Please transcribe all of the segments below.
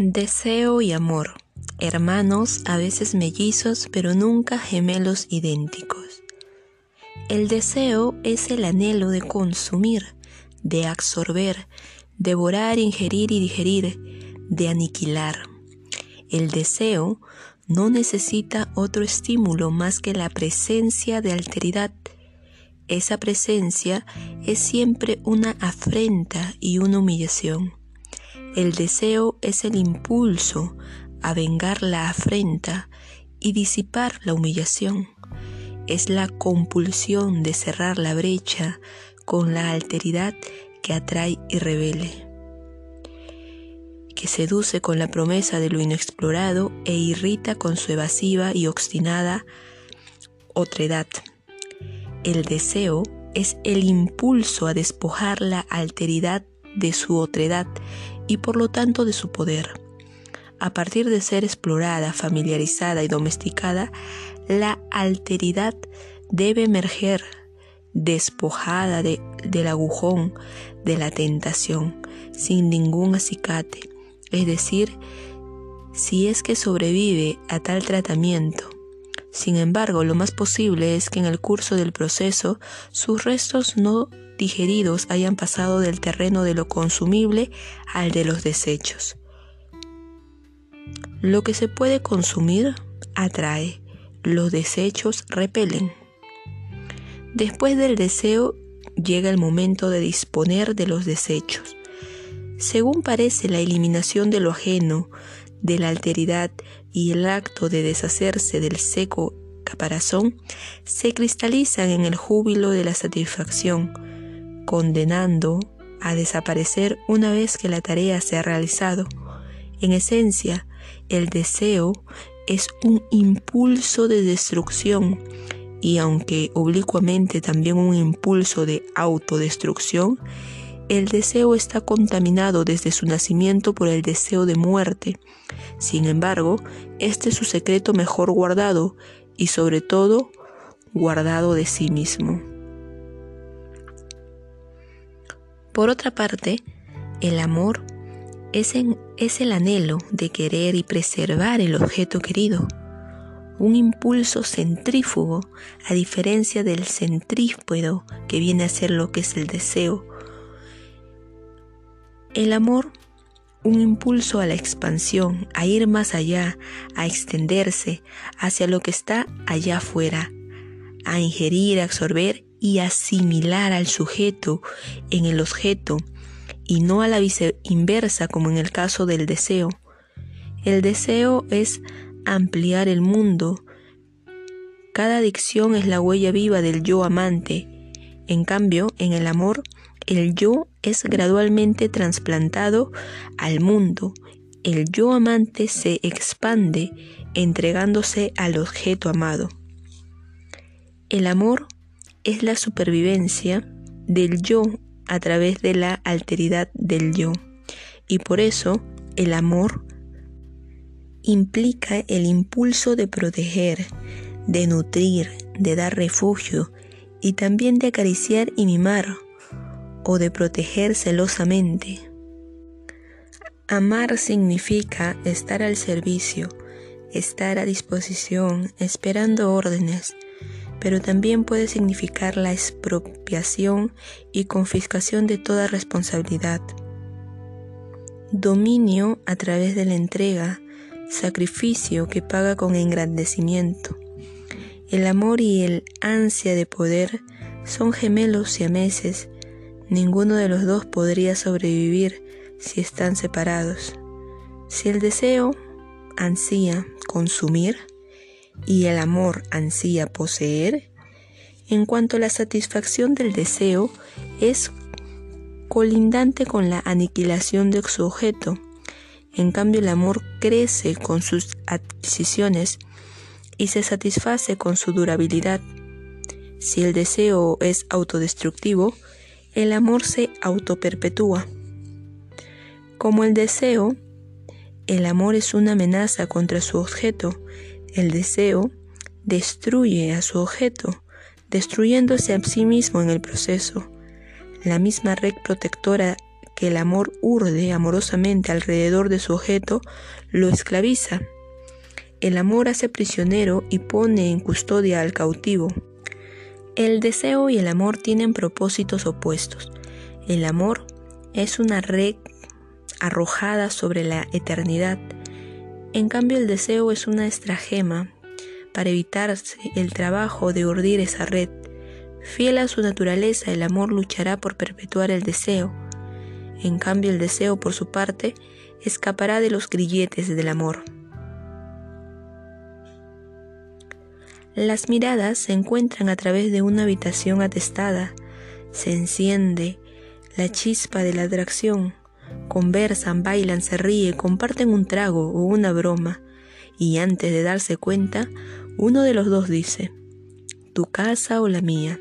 Deseo y amor, hermanos a veces mellizos, pero nunca gemelos idénticos. El deseo es el anhelo de consumir, de absorber, devorar, ingerir y digerir, de aniquilar. El deseo no necesita otro estímulo más que la presencia de alteridad. Esa presencia es siempre una afrenta y una humillación. El deseo es el impulso a vengar la afrenta y disipar la humillación. Es la compulsión de cerrar la brecha con la alteridad que atrae y revele, que seduce con la promesa de lo inexplorado e irrita con su evasiva y obstinada otredad. El deseo es el impulso a despojar la alteridad de su otredad y por lo tanto de su poder. A partir de ser explorada, familiarizada y domesticada, la alteridad debe emerger despojada del agujón de la tentación, sin ningún acicate, es decir, si es que sobrevive a tal tratamiento. Sin embargo, lo más posible es que en el curso del proceso sus restos no digeridos hayan pasado del terreno de lo consumible al de los desechos. Lo que se puede consumir atrae, los desechos repelen. Después del deseo llega el momento de disponer de los desechos. Según parece, la eliminación de lo ajeno, de la alteridad y el acto de deshacerse del seco caparazón se cristalizan en el júbilo de la satisfacción, condenando a desaparecer una vez que la tarea se ha realizado. En esencia, el deseo es un impulso de destrucción y aunque oblicuamente también un impulso de autodestrucción, el deseo está contaminado desde su nacimiento por el deseo de muerte. Sin embargo, este es su secreto mejor guardado y sobre todo guardado de sí mismo. Por otra parte, el amor es, el anhelo de querer y preservar el objeto querido, un impulso centrífugo a diferencia del centrípedo que viene a ser lo que es el deseo. El amor, un impulso a la expansión, a ir más allá, a extenderse hacia lo que está allá afuera, a ingerir, absorber y asimilar al sujeto en el objeto y no a la inversa como en el caso del deseo. El deseo es ampliar el mundo. Cada adicción es la huella viva del yo amante. En cambio, en el amor, el yo es gradualmente trasplantado al mundo. El yo amante se expande entregándose al objeto amado. El amor es la supervivencia del yo a través de la alteridad del yo. Y por eso el amor implica el impulso de proteger, de nutrir, de dar refugio y también de acariciar y mimar o de proteger celosamente. Amar significa estar al servicio, estar a disposición, esperando órdenes, pero también puede significar la expropiación y confiscación de toda responsabilidad. Dominio a través de la entrega, sacrificio que paga con engrandecimiento. El amor y el ansia de poder son gemelos siameses. Ninguno de los dos podría sobrevivir si están separados. Si el deseo ansía consumir, y el amor ansía poseer, en cuanto la satisfacción del deseo es colindante con la aniquilación de su objeto. En cambio, el amor crece con sus adquisiciones y se satisface con su durabilidad. Si el deseo es autodestructivo, el amor se autoperpetúa. Como el deseo, el amor es una amenaza contra su objeto, el deseo destruye a su objeto, destruyéndose a sí mismo en el proceso. La misma red protectora que el amor urde amorosamente alrededor de su objeto lo esclaviza. El amor hace prisionero y pone en custodia al cautivo. El deseo y el amor tienen propósitos opuestos. El amor es una red arrojada sobre la eternidad. En cambio el deseo es una estragema para evitarse el trabajo de urdir esa red. Fiel a su naturaleza, el amor luchará por perpetuar el deseo. En cambio el deseo, por su parte, escapará de los grilletes del amor. Las miradas se encuentran a través de una habitación atestada, se enciende la chispa de la atracción, conversan, bailan, se ríen, comparten un trago o una broma, y antes de darse cuenta, uno de los dos dice, tu casa o la mía.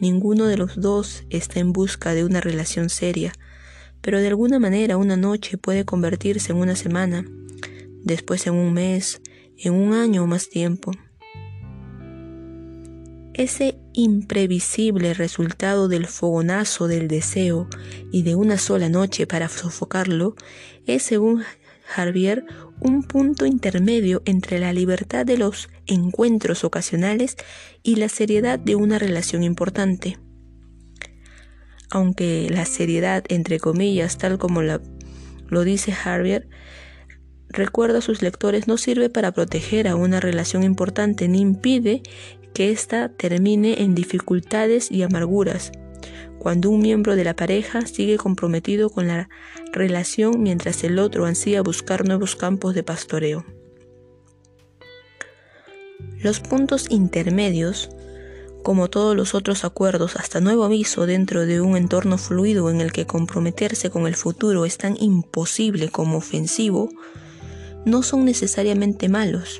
Ninguno de los dos está en busca de una relación seria, pero de alguna manera una noche puede convertirse en una semana, después en un mes, en un año o más tiempo. Ese imprevisible resultado del fogonazo del deseo y de una sola noche para sofocarlo es, según Javier, un punto intermedio entre la libertad de los encuentros ocasionales y la seriedad de una relación importante. Aunque la seriedad, entre comillas, tal como lo dice Javier, recuerda a sus lectores, no sirve para proteger a una relación importante ni impide que ésta termine en dificultades y amarguras, cuando un miembro de la pareja sigue comprometido con la relación mientras el otro ansía buscar nuevos campos de pastoreo. Los puntos intermedios, como todos los otros acuerdos hasta nuevo aviso dentro de un entorno fluido en el que comprometerse con el futuro es tan imposible como ofensivo, no son necesariamente malos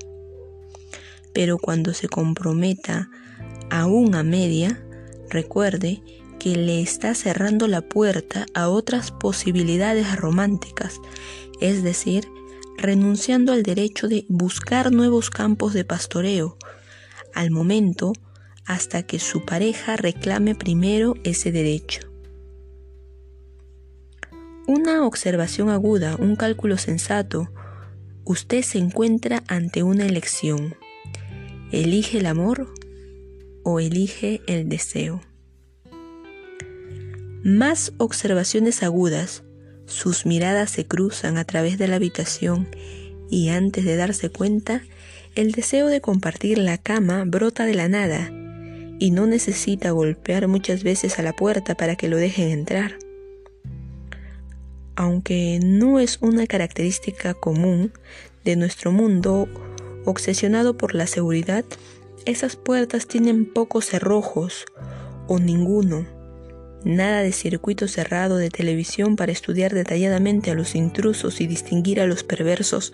pero cuando se comprometa aún a media, recuerde que le está cerrando la puerta a otras posibilidades románticas, es decir, renunciando al derecho de buscar nuevos campos de pastoreo, al momento hasta que su pareja reclame primero ese derecho. Una observación aguda, un cálculo sensato, usted se encuentra ante una elección. ¿Elige el amor o elige el deseo? Más observaciones agudas, sus miradas se cruzan a través de la habitación y antes de darse cuenta, el deseo de compartir la cama brota de la nada y no necesita golpear muchas veces a la puerta para que lo dejen entrar. Aunque no es una característica común de nuestro mundo obsesionado por la seguridad, esas puertas tienen pocos cerrojos o ninguno. Nada de circuito cerrado de televisión para estudiar detalladamente a los intrusos y distinguir a los perversos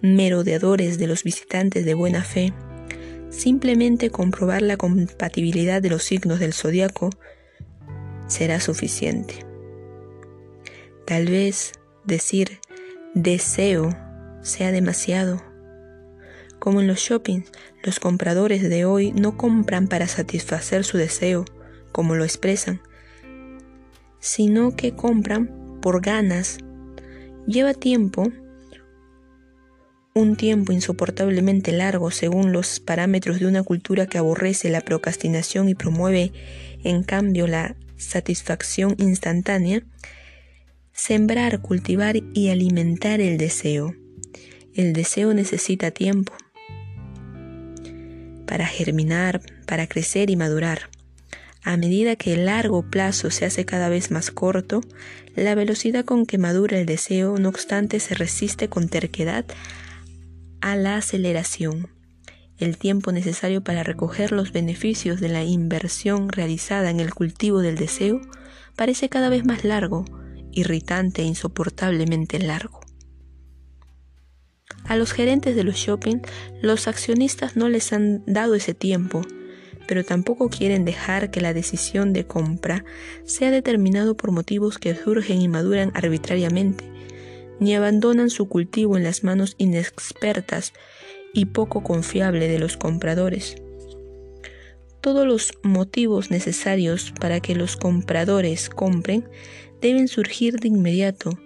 merodeadores de los visitantes de buena fe. Simplemente comprobar la compatibilidad de los signos del zodiaco será suficiente. Tal vez decir deseo sea demasiado. Como en los shoppings, los compradores de hoy no compran para satisfacer su deseo, como lo expresan, sino que compran por ganas. Lleva tiempo, un tiempo insoportablemente largo según los parámetros de una cultura que aborrece la procrastinación y promueve en cambio la satisfacción instantánea, sembrar, cultivar y alimentar el deseo. El deseo necesita tiempo para germinar, para crecer y madurar. A medida que el largo plazo se hace cada vez más corto, la velocidad con que madura el deseo, no obstante, se resiste con terquedad a la aceleración. El tiempo necesario para recoger los beneficios de la inversión realizada en el cultivo del deseo parece cada vez más largo, irritante e insoportablemente largo. A los gerentes de los shopping, los accionistas no les han dado ese tiempo, pero tampoco quieren dejar que la decisión de compra sea determinado por motivos que surgen y maduran arbitrariamente, ni abandonan su cultivo en las manos inexpertas y poco confiable de los compradores. todos los motivos necesarios para que los compradores compren deben surgir de inmediato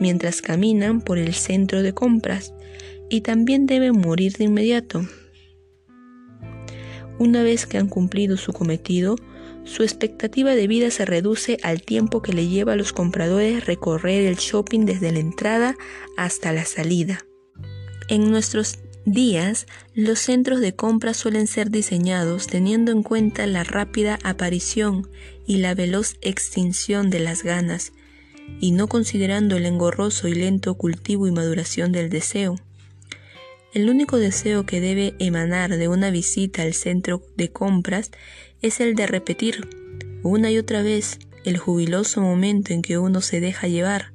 mientras caminan por el centro de compras y también deben morir de inmediato. Una vez que han cumplido su cometido, su expectativa de vida se reduce al tiempo que le lleva a los compradores recorrer el shopping desde la entrada hasta la salida. En nuestros días, los centros de compra suelen ser diseñados teniendo en cuenta la rápida aparición y la veloz extinción de las ganas, y no considerando el engorroso y lento cultivo y maduración del deseo. El único deseo que debe emanar de una visita al centro de compras es el de repetir una y otra vez el jubiloso momento en que uno se deja llevar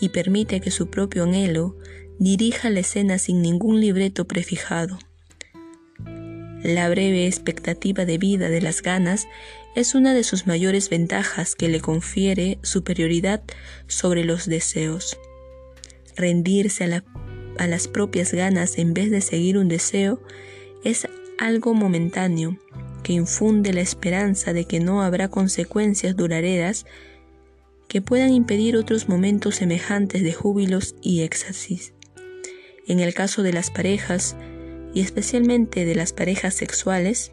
y permite que su propio anhelo dirija la escena sin ningún libreto prefijado. La breve expectativa de vida de las ganas es una de sus mayores ventajas que le confiere superioridad sobre los deseos. Rendirse a, las propias ganas en vez de seguir un deseo es algo momentáneo que infunde la esperanza de que no habrá consecuencias duraderas que puedan impedir otros momentos semejantes de júbilos y éxtasis. En el caso de las parejas, y especialmente de las parejas sexuales,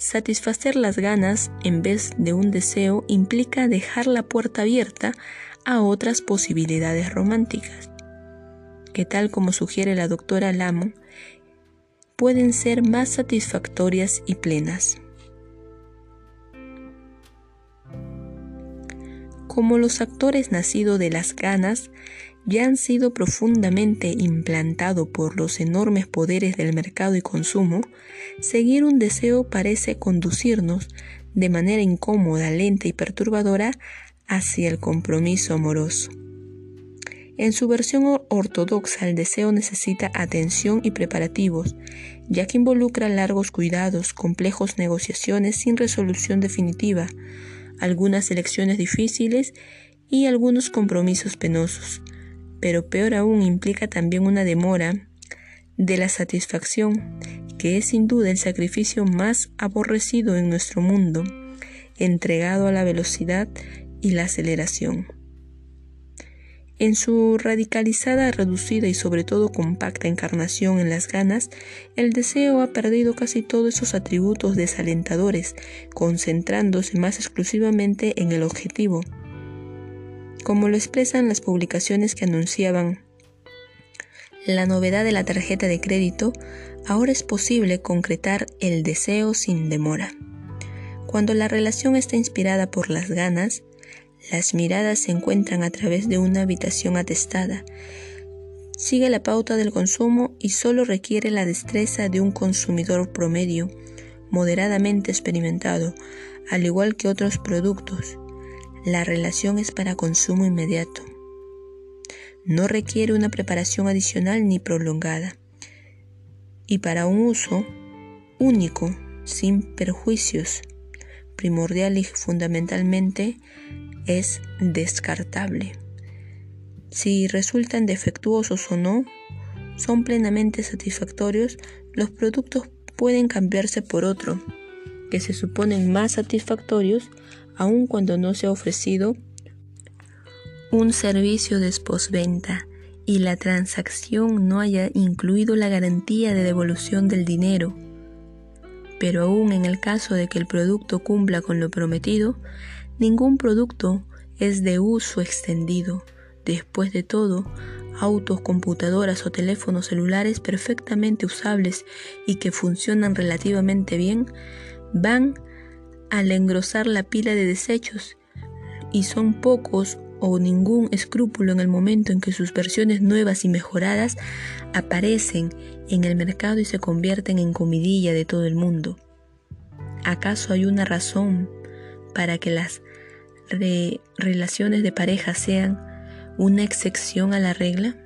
satisfacer las ganas en vez de un deseo implica dejar la puerta abierta a otras posibilidades románticas, que tal como sugiere la doctora Lamo, pueden ser más satisfactorias y plenas. Como los actores nacidos de las ganas ya han sido profundamente implantados por los enormes poderes del mercado y consumo, seguir un deseo parece conducirnos de manera incómoda, lenta y perturbadora hacia el compromiso amoroso. En su versión ortodoxa, el deseo necesita atención y preparativos, ya que involucra largos cuidados, complejos negociaciones sin resolución definitiva, algunas elecciones difíciles y algunos compromisos penosos pero peor aún implica también una demora de la satisfacción, que es sin duda el sacrificio más aborrecido en nuestro mundo, entregado a la velocidad y la aceleración. En su radicalizada, reducida y sobre todo compacta encarnación en las ganas, el deseo ha perdido casi todos esos atributos desalentadores, concentrándose más exclusivamente en el objetivo, como lo expresan las publicaciones que anunciaban la novedad de la tarjeta de crédito, ahora es posible concretar el deseo sin demora. Cuando la relación está inspirada por las ganas, las miradas se encuentran a través de una habitación atestada. Sigue la pauta del consumo y solo requiere la destreza de un consumidor promedio, moderadamente experimentado, al igual que otros productos, la relación es para consumo inmediato. No requiere una preparación adicional ni prolongada. Y para un uso único, sin perjuicios, primordial y fundamentalmente es descartable. Si resultan defectuosos o no, son plenamente satisfactorios, los productos pueden cambiarse por otro, que se suponen más satisfactorios aun cuando no se ha ofrecido un servicio de posventa y la transacción no haya incluido la garantía de devolución del dinero. Pero aún en el caso de que el producto cumpla con lo prometido, ningún producto es de uso extendido. Después de todo, autos, computadoras o teléfonos celulares perfectamente usables y que funcionan relativamente bien van al engrosar la pila de desechos y son pocos o ningún escrúpulo en el momento en que sus versiones nuevas y mejoradas aparecen en el mercado y se convierten en comidilla de todo el mundo. ¿Acaso hay una razón para que las relaciones de pareja sean una excepción a la regla?